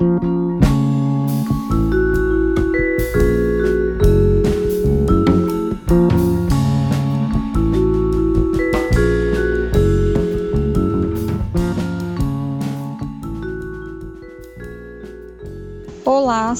Olá,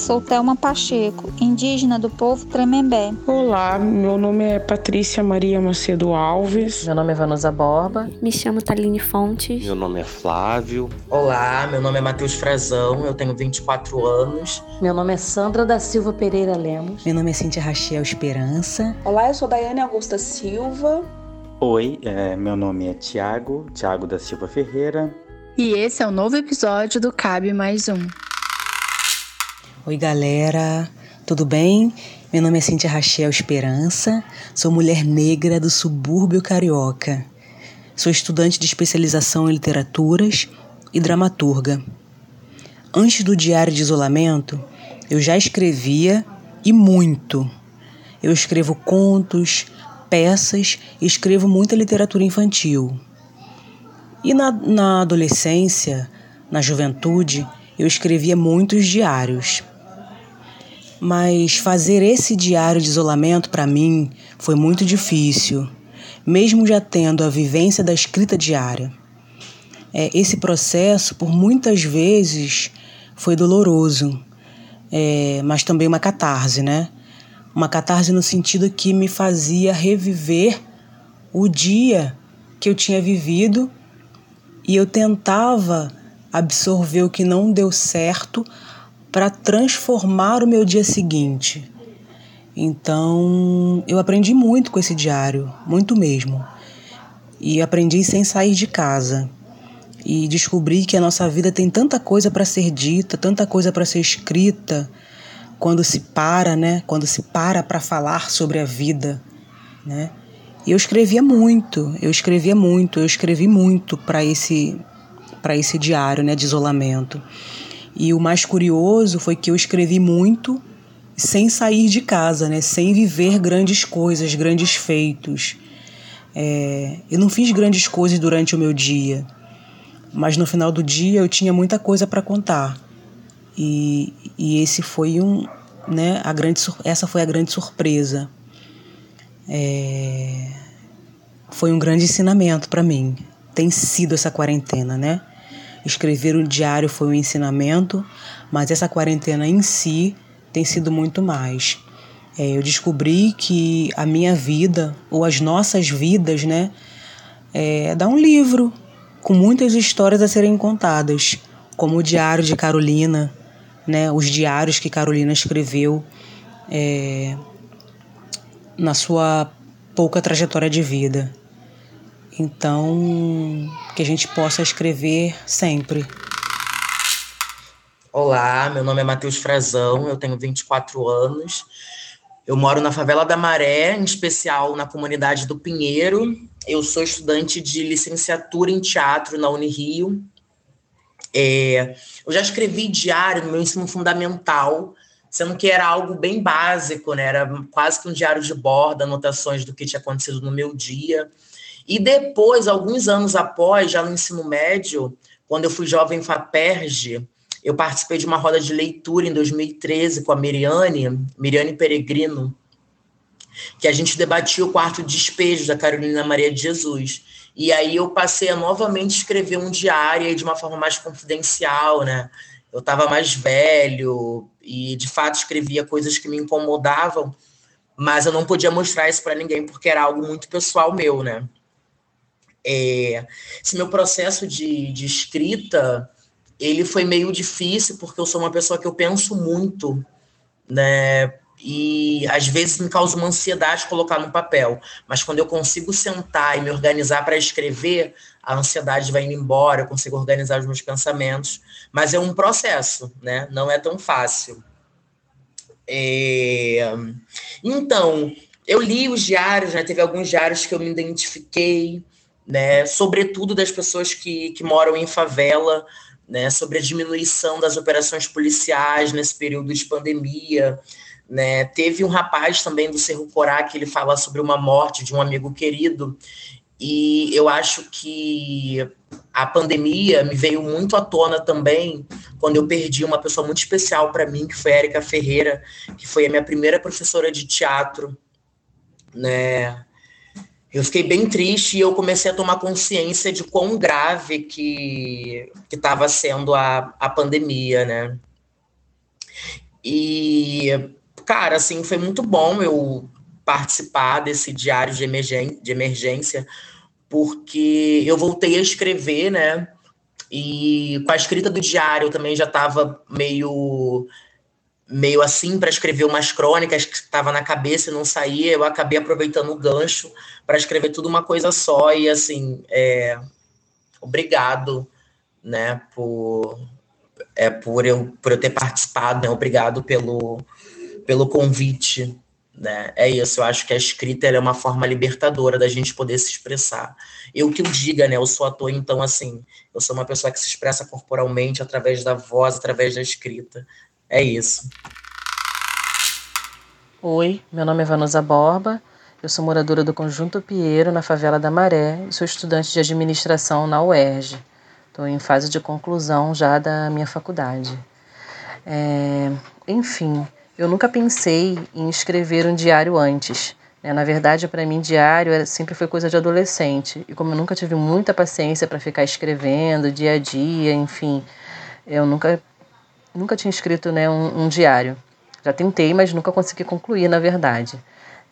sou Thelma Pacheco, indígena do povo Tremembé. Olá, meu nome é Patrícia Maria Macedo Alves. Meu nome é Vanusa Borba. Me chamo Taline Fontes. Meu nome é Flávio. Olá, meu nome é Matheus Frazão, eu tenho 24 anos. Meu nome é Sandra da Silva Pereira Lemos. Meu nome é Cintia Rachel Esperança. Olá, eu sou Daiane Augusta Silva. Oi, é, meu nome é Tiago, Tiago da Silva Ferreira. E esse é o novo episódio do Cabe Mais Um. Oi, galera, tudo bem? Meu nome é Cintia Rachel Esperança, sou mulher negra do subúrbio carioca. Sou estudante de especialização em literaturas e dramaturga. Antes do diário de isolamento, eu já escrevia e muito. Eu escrevo contos, peças e escrevo muita literatura infantil. E na, na adolescência, na juventude, eu escrevia muitos diários. Mas fazer esse diário de isolamento para mim foi muito difícil, mesmo já tendo a vivência da escrita diária. É, esse processo, por muitas vezes, foi doloroso, é, mas também uma catarse, né? Uma catarse no sentido que me fazia reviver o dia que eu tinha vivido e eu tentava absorver o que não deu certo para transformar o meu dia seguinte. Então, eu aprendi muito com esse diário, muito mesmo. E aprendi sem sair de casa. E descobri que a nossa vida tem tanta coisa para ser dita, tanta coisa para ser escrita, quando se para, né? Quando se para para falar sobre a vida, né? E eu escrevia muito, eu escrevia muito, eu escrevi muito para esse para esse diário, né, de isolamento. E o mais curioso foi que eu escrevi muito sem sair de casa, né? sem viver grandes coisas, grandes feitos. É, eu não fiz grandes coisas durante o meu dia, mas no final do dia eu tinha muita coisa para contar. E, e esse foi um, né, a grande, essa foi a grande surpresa. É, foi um grande ensinamento para mim. Tem sido essa quarentena, né? Escrever um diário foi um ensinamento, mas essa quarentena em si tem sido muito mais. É, eu descobri que a minha vida, ou as nossas vidas, né, é dá um livro com muitas histórias a serem contadas, como o Diário de Carolina, né, os diários que Carolina escreveu é, na sua pouca trajetória de vida. Então, que a gente possa escrever sempre. Olá, meu nome é Matheus Frazão, eu tenho 24 anos. Eu moro na favela da Maré, em especial na comunidade do Pinheiro. Eu sou estudante de licenciatura em teatro na Unirio. É, eu já escrevi diário no meu ensino fundamental, sendo que era algo bem básico, né? Era quase que um diário de bordo, anotações do que tinha acontecido no meu dia. E depois, alguns anos após, já no ensino médio, quando eu fui jovem FAPERJ, eu participei de uma roda de leitura em 2013 com a Miriane, Miriane Peregrino, que a gente debatia o quarto despejo da Carolina Maria de Jesus. E aí eu passei a novamente escrever um diário de uma forma mais confidencial, né? Eu estava mais velho e de fato escrevia coisas que me incomodavam, mas eu não podia mostrar isso para ninguém porque era algo muito pessoal meu, né? É, esse meu processo de, de escrita, ele foi meio difícil, porque eu sou uma pessoa que eu penso muito, né? E às vezes me causa uma ansiedade colocar no papel, mas quando eu consigo sentar e me organizar para escrever, a ansiedade vai indo embora, eu consigo organizar os meus pensamentos, mas é um processo, né? Não é tão fácil. É... Então, eu li os diários, né? Teve alguns diários que eu me identifiquei, né, sobretudo das pessoas que, que moram em favela, né, sobre a diminuição das operações policiais nesse período de pandemia. Né. Teve um rapaz também do Cerro Corá que ele fala sobre uma morte de um amigo querido, e eu acho que a pandemia me veio muito à tona também quando eu perdi uma pessoa muito especial para mim, que foi a Erika Ferreira, que foi a minha primeira professora de teatro, né? Eu fiquei bem triste e eu comecei a tomar consciência de quão grave que estava sendo a, a pandemia, né? E, cara, assim, foi muito bom eu participar desse diário de, emergência, de emergência porque eu voltei a escrever, né? E com a escrita do diário eu também já estava meio meio assim para escrever umas crônicas que estava na cabeça e não saía. Eu acabei aproveitando o gancho para escrever tudo uma coisa só e assim, é, obrigado, né, por é por eu por eu ter participado, né? Obrigado pelo pelo convite né? É isso, eu acho que a escrita é uma forma libertadora da gente poder se expressar. Eu que o diga, né? Eu sou ator, então, assim, eu sou uma pessoa que se expressa corporalmente através da voz, através da escrita. É isso. Oi, meu nome é Vanusa Borba, eu sou moradora do Conjunto Pinheiro, na favela da Maré, e sou estudante de administração na UERJ. Estou em fase de conclusão já da minha faculdade. É, enfim, eu nunca pensei em escrever um diário antes. Né? Na verdade, para mim, diário sempre foi coisa de adolescente. E como eu nunca tive muita paciência para ficar escrevendo dia a dia, enfim, eu nunca, nunca tinha escrito né, um, um diário. Já tentei, mas nunca consegui concluir, na verdade.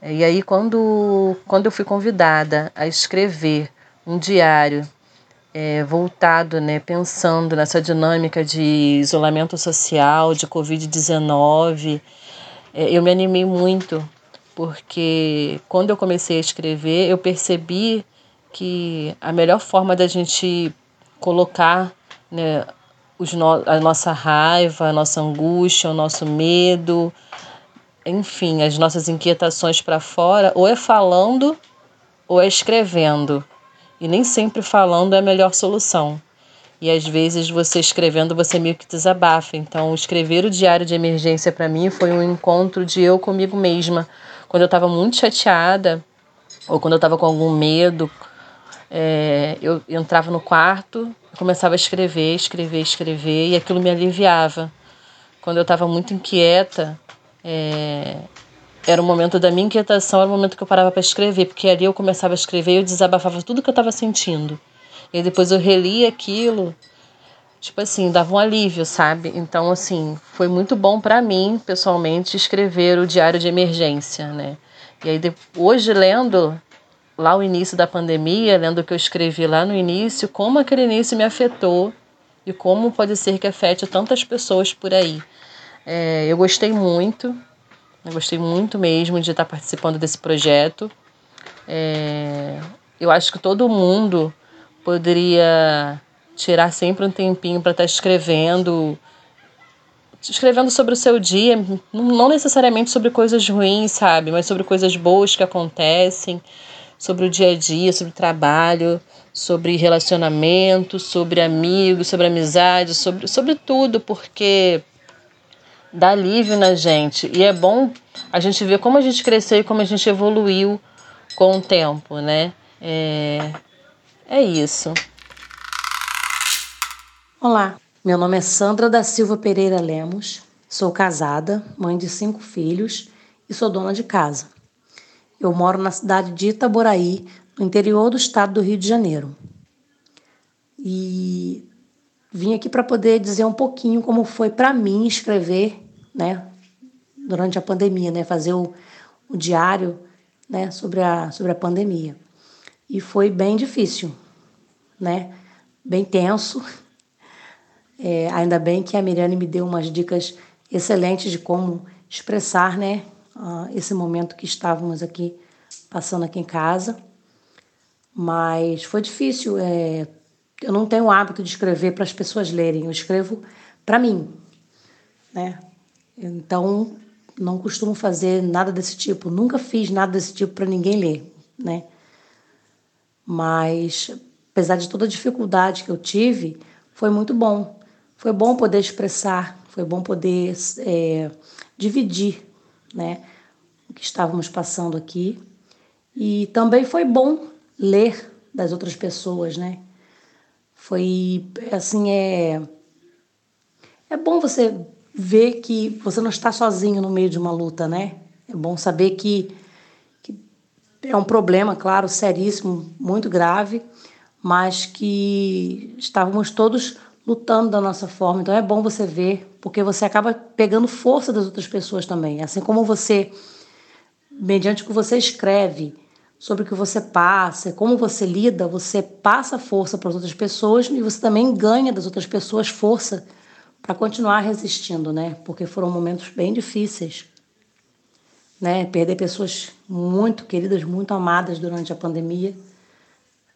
E aí, quando, quando eu fui convidada a escrever um diário é, voltado, né, pensando nessa dinâmica de isolamento social, de Covid-19. É, eu me animei muito, porque quando eu comecei a escrever, eu percebi que a melhor forma da gente colocar né, no a nossa raiva, a nossa angústia, o nosso medo, enfim, as nossas inquietações para fora, ou é falando ou é escrevendo. E nem sempre falando é a melhor solução. E às vezes você escrevendo, você meio que desabafa. Então, escrever o diário de emergência para mim foi um encontro de eu comigo mesma. Quando eu estava muito chateada, ou quando eu estava com algum medo, é, eu entrava no quarto, começava a escrever, escrever, escrever, e aquilo me aliviava. Quando eu estava muito inquieta, é, era o momento da minha inquietação, era o momento que eu parava para escrever, porque ali eu começava a escrever e eu desabafava tudo que eu estava sentindo. E depois eu relia aquilo, tipo assim, dava um alívio, sabe? Então, assim, foi muito bom para mim, pessoalmente, escrever o diário de emergência, né? E aí, hoje, lendo lá o início da pandemia, lendo o que eu escrevi lá no início, como aquele início me afetou e como pode ser que afete tantas pessoas por aí. É, eu gostei muito, eu gostei muito mesmo de estar participando desse projeto. É, eu acho que todo mundo poderia tirar sempre um tempinho para estar escrevendo, escrevendo sobre o seu dia, não necessariamente sobre coisas ruins, sabe, mas sobre coisas boas que acontecem, sobre o dia a dia, sobre trabalho, sobre relacionamento, sobre amigos, sobre amizade, sobre, sobre tudo, porque dá alívio na gente. E é bom a gente ver como a gente cresceu e como a gente evoluiu com o tempo, né? É, é isso. Olá, meu nome é Sandra da Silva Pereira Lemos, sou casada, mãe de cinco filhos e sou dona de casa. Eu moro na cidade de Itaboraí, no interior do estado do Rio de Janeiro. E vim aqui para poder dizer um pouquinho como foi para mim escrever né, durante a pandemia, né, fazer o, o diário, né, sobre a, sobre a pandemia. E foi bem difícil, né, bem tenso. É, ainda bem que a Miriane me deu umas dicas excelentes de como expressar, né, uh, esse momento que estávamos aqui passando aqui em casa. Mas foi difícil. É, eu não tenho o hábito de escrever para as pessoas lerem. Eu escrevo para mim, né? Então, não costumo fazer nada desse tipo. Nunca fiz nada desse tipo para ninguém ler, né? Mas, apesar de toda a dificuldade que eu tive, foi muito bom. Foi bom poder expressar, foi bom poder é, dividir, né? O que estávamos passando aqui. E também foi bom ler das outras pessoas, né? Foi assim é é bom você ver que você não está sozinho no meio de uma luta, né? É bom saber que, que é um problema, claro, seríssimo, muito grave, mas que estávamos todos lutando da nossa forma. Então é bom você ver, porque você acaba pegando força das outras pessoas também. Assim como você, mediante o que você escreve, sobre o que você passa, como você lida, você passa força para as outras pessoas e você também ganha das outras pessoas força para continuar resistindo, né? Porque foram momentos bem difíceis, né? Perder pessoas muito queridas, muito amadas durante a pandemia,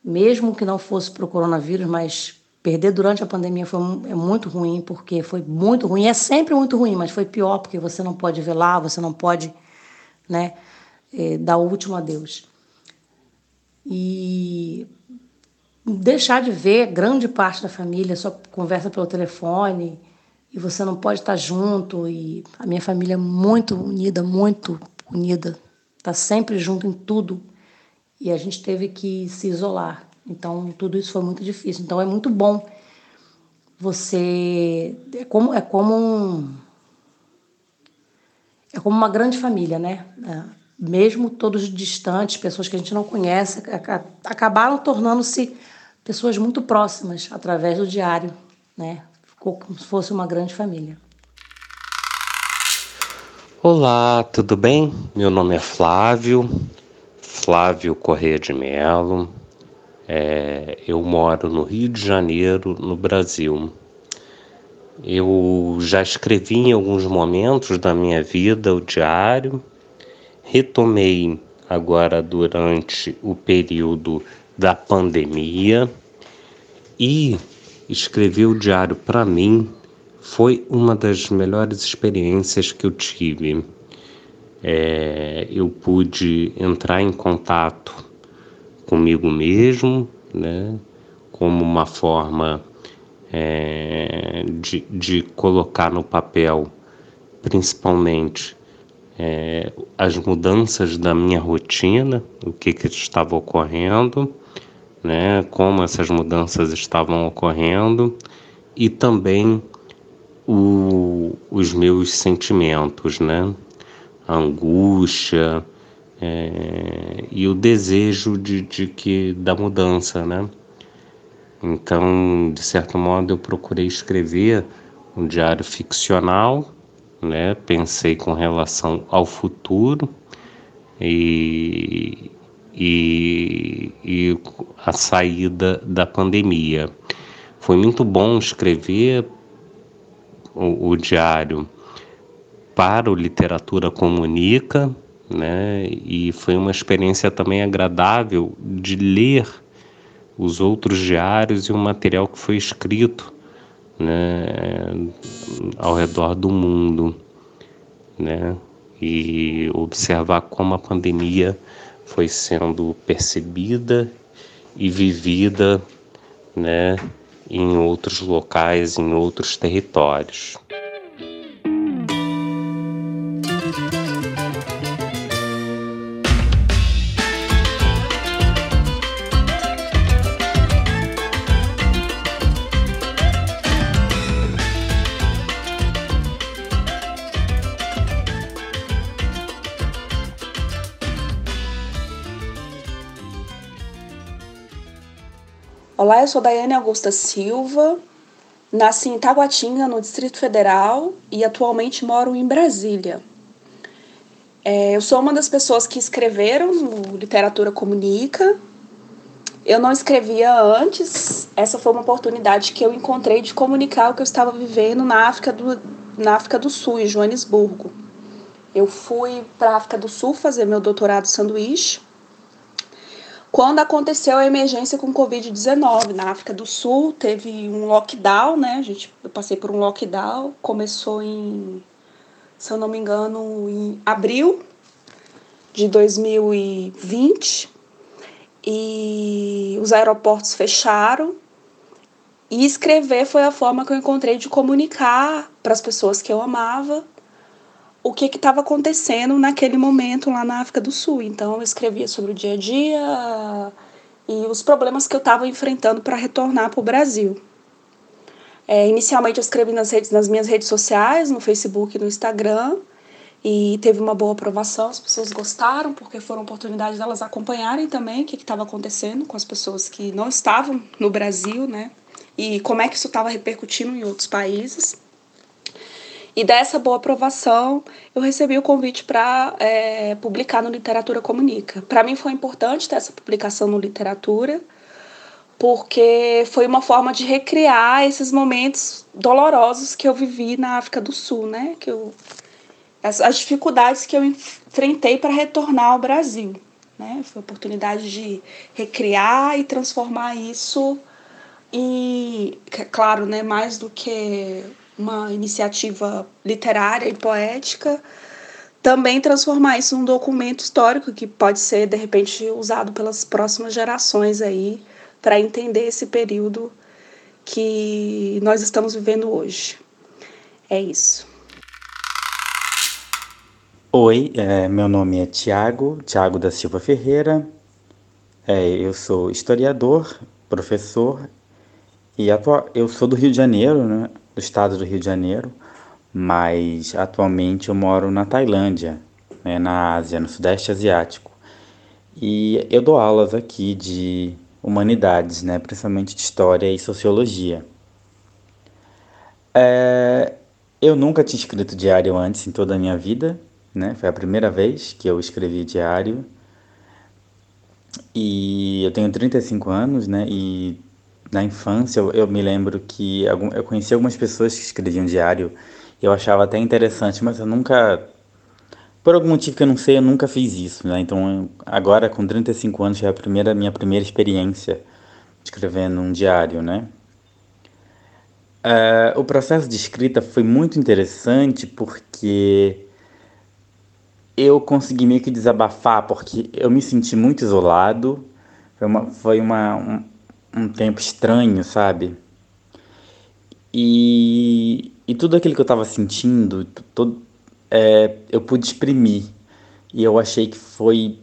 mesmo que não fosse para o coronavírus, mas perder durante a pandemia foi é muito ruim, porque foi muito ruim, é sempre muito ruim, mas foi pior porque você não pode velar, você não pode, né? É, dar o último adeus e deixar de ver grande parte da família, só conversa pelo telefone e você não pode estar junto e a minha família é muito unida, muito unida, está sempre junto em tudo e a gente teve que se isolar. Então tudo isso foi muito difícil. Então é muito bom você é como é como um, é como uma grande família, né? É, mesmo todos distantes, pessoas que a gente não conhece, acabaram tornando-se pessoas muito próximas através do diário, né? Ficou como se fosse uma grande família. Olá, tudo bem? Meu nome é Flávio, Flávio Corrêa de Melo. É, eu moro no Rio de Janeiro, no Brasil. Eu já escrevi em alguns momentos da minha vida o diário, retomei agora durante o período da pandemia e escrever o diário para mim foi uma das melhores experiências que eu tive. É, eu pude entrar em contato comigo mesmo, né, como uma forma é, de, de colocar no papel, principalmente, é, as mudanças da minha rotina, o que, que estava ocorrendo, né, como essas mudanças estavam ocorrendo e também o, os meus sentimentos, né, a angústia é, e o desejo de, de que da mudança, né. Então, de certo modo, eu procurei escrever um diário ficcional né? Pensei com relação ao futuro e, e, e a saída da pandemia. Foi muito bom escrever o, o diário para o Literatura Comunica, né? E foi uma experiência também agradável de ler os outros diários e o material que foi escrito né, ao redor do mundo, né, e observar como a pandemia foi sendo percebida e vivida, né, em outros locais, em outros territórios. Olá, eu sou Daiane Augusta Silva, nasci em Taguatinga, no Distrito Federal, e atualmente moro em Brasília. É, eu sou uma das pessoas que escreveram no Literatura Comunica. Eu não escrevia antes, essa foi uma oportunidade que eu encontrei de comunicar o que eu estava vivendo na África do, na África do Sul, em Joanesburgo. Eu fui para a África do Sul fazer meu doutorado sanduíche quando aconteceu a emergência com Covid-19 na África do Sul, teve um lockdown, né? A gente, eu passei por um lockdown, começou em, se eu não me engano, em abril de 2020 e os aeroportos fecharam. E escrever foi a forma que eu encontrei de comunicar para as pessoas que eu amava o que estava acontecendo naquele momento lá na África do Sul. Então eu escrevia sobre o dia a dia, e os problemas que eu estava enfrentando para retornar para o Brasil. É, inicialmente eu escrevi nas, redes, nas minhas redes sociais, no Facebook e no Instagram, e teve uma boa aprovação, as pessoas gostaram, porque foram oportunidades delas acompanharem também o que estava acontecendo com as pessoas que não estavam no Brasil, né? E como é que isso estava repercutindo em outros países. E dessa boa aprovação, eu recebi o convite para é, publicar no Literatura Comunica. Para mim foi importante ter essa publicação no Literatura, porque foi uma forma de recriar esses momentos dolorosos que eu vivi na África do Sul, né? Que eu, as, as dificuldades que eu enfrentei para retornar ao Brasil. Né? Foi a oportunidade de recriar e transformar isso e, claro, né, mais do que uma iniciativa literária e poética, também transformar isso num documento histórico que pode ser, de repente, usado pelas próximas gerações aí para entender esse período que nós estamos vivendo hoje. É isso. Oi, é, meu nome é Tiago, Tiago da Silva Ferreira. É, eu sou historiador, professor e eu sou do Rio de Janeiro, né? Do estado do Rio de Janeiro, mas atualmente eu moro na Tailândia, né, na Ásia, no Sudeste Asiático. E eu dou aulas aqui de humanidades, né, principalmente de história e sociologia. É, eu nunca tinha escrito diário antes em toda a minha vida, né? Foi a primeira vez que eu escrevi diário. E eu tenho 35 anos, né? E na infância, eu, eu me lembro que algum, eu conheci algumas pessoas que escreviam diário e eu achava até interessante, mas eu nunca, por algum motivo que eu não sei, eu nunca fiz isso, né? Então, agora com 35 anos, é a primeira, minha primeira experiência escrevendo um diário, né? Uh, o processo de escrita foi muito interessante porque eu consegui meio que desabafar, porque eu me senti muito isolado. Foi uma, foi uma, um, um tempo estranho, sabe? E, e tudo aquilo que eu estava sentindo, todo, é, eu pude exprimir. E eu achei que foi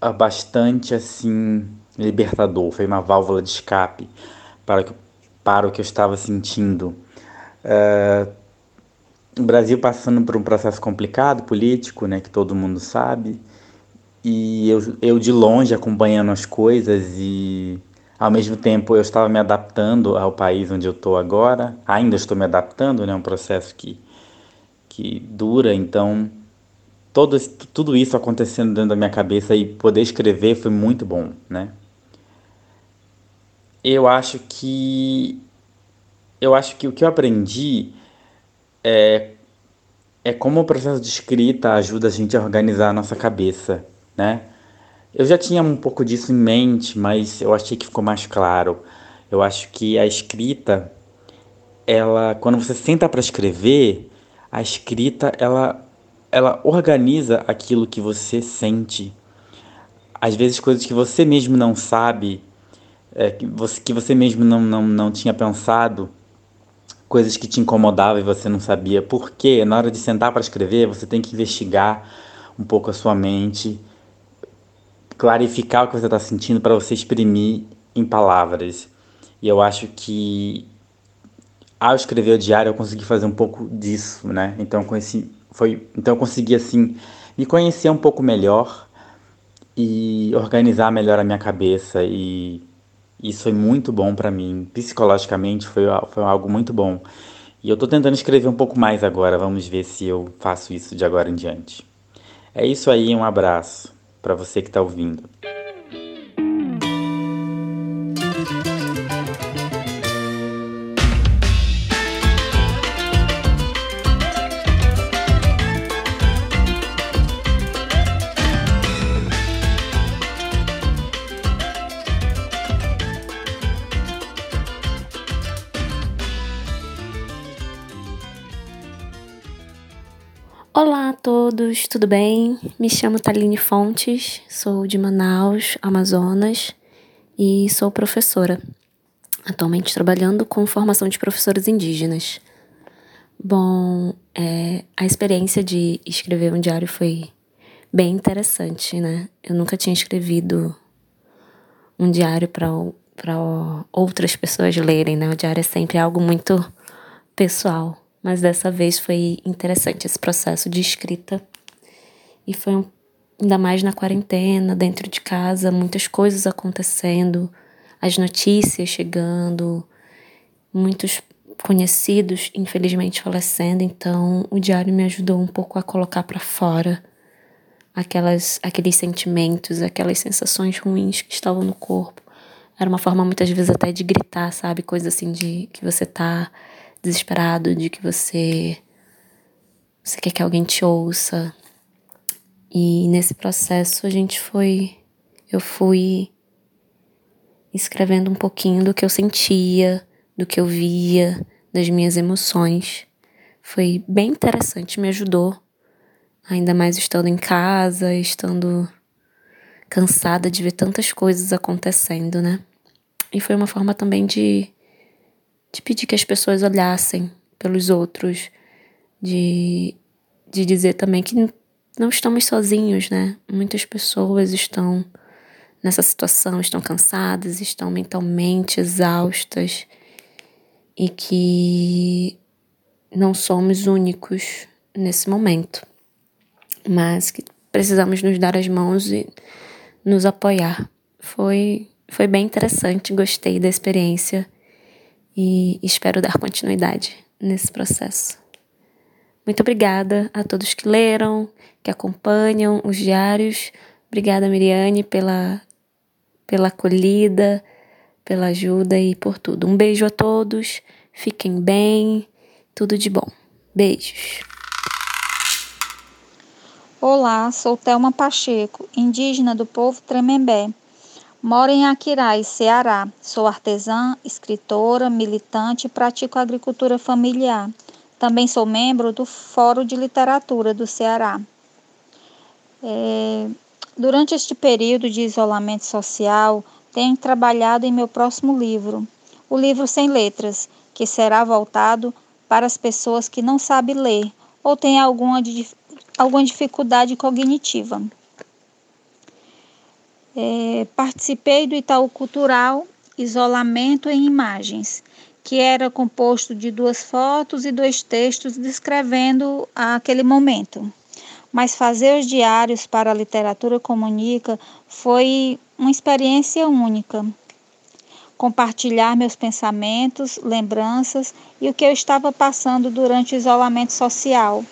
ah, bastante assim libertador, foi uma válvula de escape para, para o que eu estava sentindo. É, o Brasil passando por um processo complicado político, né, que todo mundo sabe, e eu, eu de longe acompanhando as coisas e ao mesmo tempo, eu estava me adaptando ao país onde eu estou agora. Ainda estou me adaptando, né? É um processo que, que dura. Então, todo, tudo isso acontecendo dentro da minha cabeça e poder escrever foi muito bom, né? Eu acho que eu acho que o que eu aprendi é é como o processo de escrita ajuda a gente a organizar a nossa cabeça, né? Eu já tinha um pouco disso em mente, mas eu achei que ficou mais claro. Eu acho que a escrita, ela, quando você senta para escrever, a escrita ela, ela organiza aquilo que você sente. Às vezes coisas que você mesmo não sabe, é, que, você, que você mesmo não, não, não tinha pensado, coisas que te incomodavam e você não sabia. Porque na hora de sentar para escrever, você tem que investigar um pouco a sua mente clarificar o que você está sentindo para você exprimir em palavras. E eu acho que ao escrever o diário eu consegui fazer um pouco disso, né? Então conheci, foi, então eu consegui assim me conhecer um pouco melhor e organizar melhor a minha cabeça e isso foi muito bom para mim, psicologicamente foi, foi algo muito bom. E eu estou tentando escrever um pouco mais agora, vamos ver se eu faço isso de agora em diante. É isso aí, um abraço para você que está ouvindo. Todos, tudo bem? Me chamo Taline Fontes, sou de Manaus, Amazonas e sou professora, atualmente trabalhando com formação de professores indígenas. Bom, é, a experiência de escrever um diário foi bem interessante, né? Eu nunca tinha escrevido um diário para outras pessoas lerem, né? O diário é sempre algo muito pessoal, mas dessa vez foi interessante esse processo de escrita e foi um, ainda mais na quarentena, dentro de casa, muitas coisas acontecendo, as notícias chegando, muitos conhecidos infelizmente falecendo, então o diário me ajudou um pouco a colocar para fora aquelas aqueles sentimentos, aquelas sensações ruins que estavam no corpo. Era uma forma muitas vezes até de gritar, sabe, coisa assim de que você tá desesperado, de que você você quer que alguém te ouça. E nesse processo a gente foi eu fui escrevendo um pouquinho do que eu sentia, do que eu via, das minhas emoções. Foi bem interessante, me ajudou, ainda mais estando em casa, estando cansada de ver tantas coisas acontecendo, né? E foi uma forma também de, de pedir que as pessoas olhassem pelos outros, de, de dizer também que não estamos sozinhos, né? Muitas pessoas estão nessa situação, estão cansadas, estão mentalmente exaustas e que não somos únicos nesse momento, mas que precisamos nos dar as mãos e nos apoiar. Foi foi bem interessante, gostei da experiência e espero dar continuidade nesse processo. Muito obrigada a todos que leram, que acompanham os diários. Obrigada, Miriane, pela, pela acolhida, pela ajuda e por tudo. Um beijo a todos, fiquem bem, tudo de bom. Beijos. Olá, sou Thelma Pacheco, indígena do povo Tremembé. Moro em Aquiraz, Ceará. Sou artesã, escritora, militante e pratico agricultura familiar. Também sou membro do Fórum de Literatura do Ceará. É, durante este período de isolamento social, tenho trabalhado em meu próximo livro, o livro Sem Letras, que será voltado para as pessoas que não sabem ler ou têm alguma, alguma dificuldade cognitiva. É, participei do Itaú Cultural Isolamento em Imagens, que era composto de duas fotos e dois textos descrevendo aquele momento mas fazer os diários para a literatura comunica foi uma experiência única. Compartilhar meus pensamentos, lembranças e o que eu estava passando durante o isolamento social,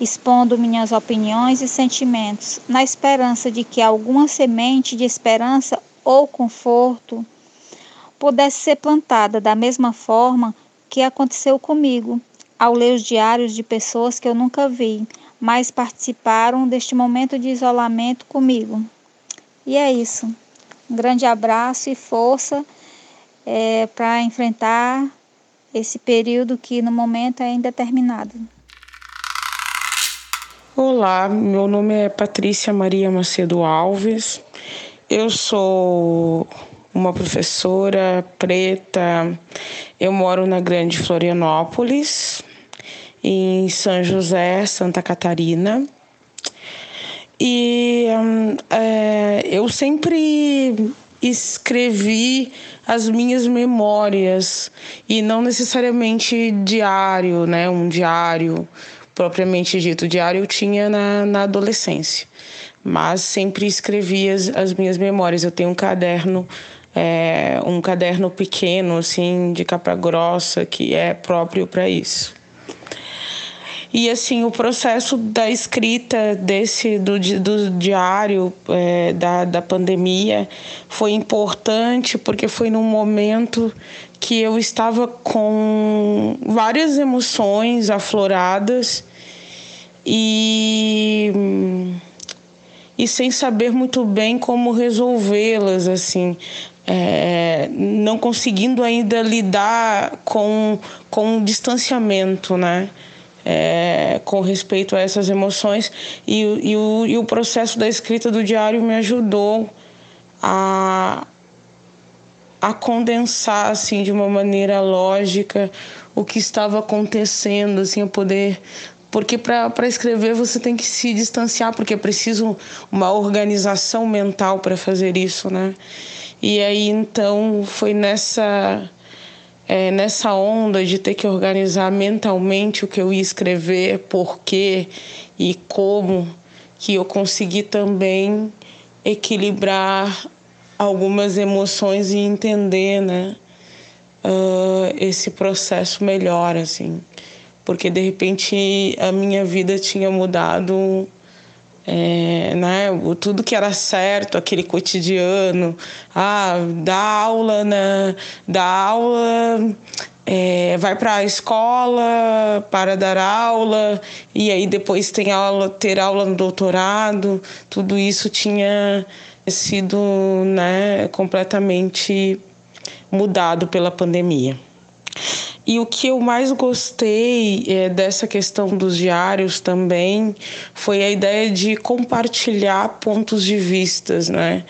expondo minhas opiniões e sentimentos, na esperança de que alguma semente de esperança ou conforto pudesse ser plantada da mesma forma que aconteceu comigo ao ler os diários de pessoas que eu nunca vi, mas participaram deste momento de isolamento comigo. E é isso. Um grande abraço e força é, para enfrentar esse período que no momento é indeterminado. Olá, meu nome é Patrícia Maria Macedo Alves. Eu sou uma professora preta. Eu moro na Grande Florianópolis em São José, Santa Catarina. E hum, é, eu sempre escrevi as minhas memórias e não necessariamente diário, né? Um diário propriamente dito. Diário eu tinha na, na adolescência, mas sempre escrevi as, as minhas memórias. Eu tenho um caderno, é, um caderno pequeno, assim, de capa grossa, que é próprio para isso. E assim, o processo da escrita desse do, do diário é, da, da pandemia foi importante porque foi num momento que eu estava com várias emoções afloradas e e sem saber muito bem como resolvê-las assim é, não conseguindo ainda lidar com com o distanciamento né? É, com respeito a essas emoções. E, e, o, e o processo da escrita do diário me ajudou a, a condensar assim de uma maneira lógica o que estava acontecendo assim a poder porque para escrever você tem que se distanciar porque é preciso uma organização mental para fazer isso né E aí então foi nessa é, nessa onda de ter que organizar mentalmente o que eu ia escrever, por quê e como, que eu consegui também equilibrar algumas emoções e entender, né, uh, esse processo melhor, assim, porque de repente a minha vida tinha mudado é, né, tudo que era certo, aquele cotidiano, ah, dá aula, né, dá aula, é, vai para a escola para dar aula e aí depois tem aula, ter aula no doutorado, tudo isso tinha sido né, completamente mudado pela pandemia. E o que eu mais gostei é, dessa questão dos diários também foi a ideia de compartilhar pontos de vistas, né?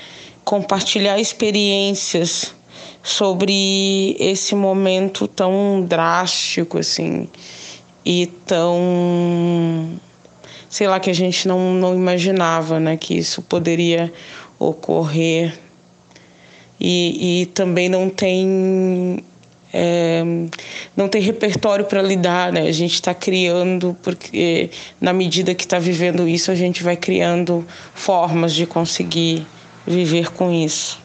Compartilhar experiências sobre esse momento tão drástico assim e tão sei lá que a gente não, não imaginava, né, que isso poderia ocorrer e, e também não tem é, não tem repertório para lidar, né? A gente está criando, porque na medida que está vivendo isso, a gente vai criando formas de conseguir viver com isso.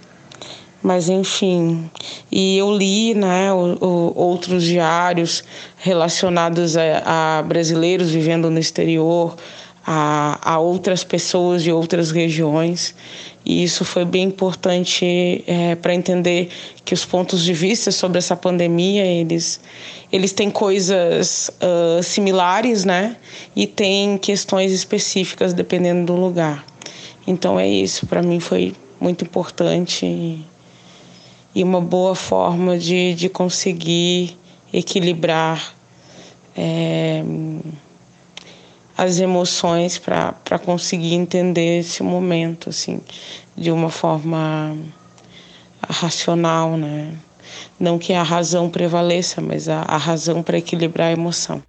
Mas enfim, e eu li né, o, o, outros diários relacionados a, a brasileiros vivendo no exterior, a, a outras pessoas de outras regiões. E isso foi bem importante é, para entender que os pontos de vista sobre essa pandemia, eles, eles têm coisas uh, similares, né? E tem questões específicas dependendo do lugar. Então é isso, para mim foi muito importante e, e uma boa forma de, de conseguir equilibrar é, as emoções para conseguir entender esse momento assim de uma forma racional, né? Não que a razão prevaleça, mas a, a razão para equilibrar a emoção.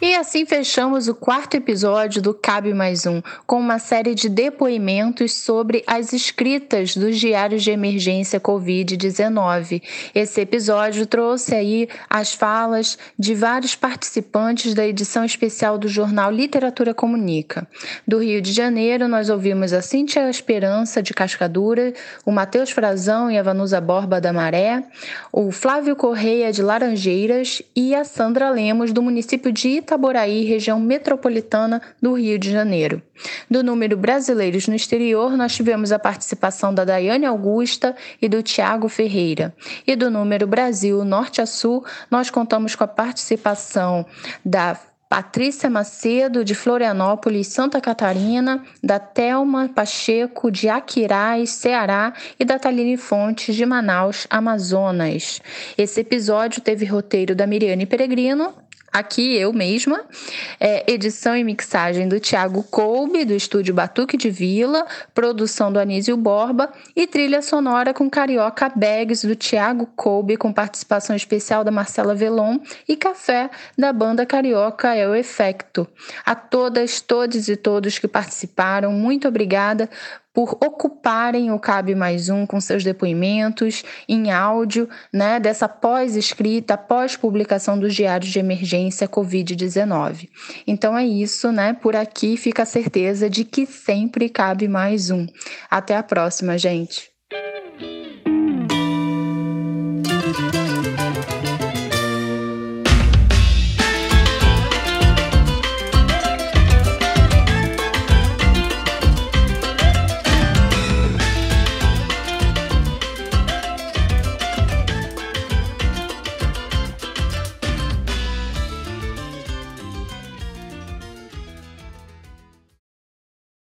E assim fechamos o quarto episódio do Cabe Mais Um, com uma série de depoimentos sobre as escritas dos diários de emergência Covid-19. Esse episódio trouxe aí as falas de vários participantes da edição especial do jornal Literatura Comunica. Do Rio de Janeiro, nós ouvimos a Cíntia Esperança, de Cascadura, o Matheus Frazão e a Vanusa Borba da Maré, o Flávio Correia, de Laranjeiras e a Sandra Lemos, do município de Itaboraí, região metropolitana do Rio de Janeiro. Do número brasileiros no exterior, nós tivemos a participação da Daiane Augusta e do Tiago Ferreira. E do número Brasil Norte a Sul, nós contamos com a participação da Patrícia Macedo, de Florianópolis, Santa Catarina, da Telma Pacheco, de Aquiraz, Ceará, e da Taline Fontes, de Manaus, Amazonas. Esse episódio teve roteiro da Miriane Peregrino aqui eu mesma, é, edição e mixagem do Tiago Kolbe, do estúdio Batuque de Vila, produção do Anísio Borba e trilha sonora com Carioca Bags do Tiago Kolbe, com participação especial da Marcela Velon e Café da banda Carioca é o Efecto. A todas, todos e todos que participaram, muito obrigada por ocuparem o Cabe Mais Um com seus depoimentos em áudio, né, dessa pós-escrita, pós-publicação dos diários de emergência Covid-19. Então é isso, né? Por aqui fica a certeza de que sempre cabe mais um. Até a próxima, gente.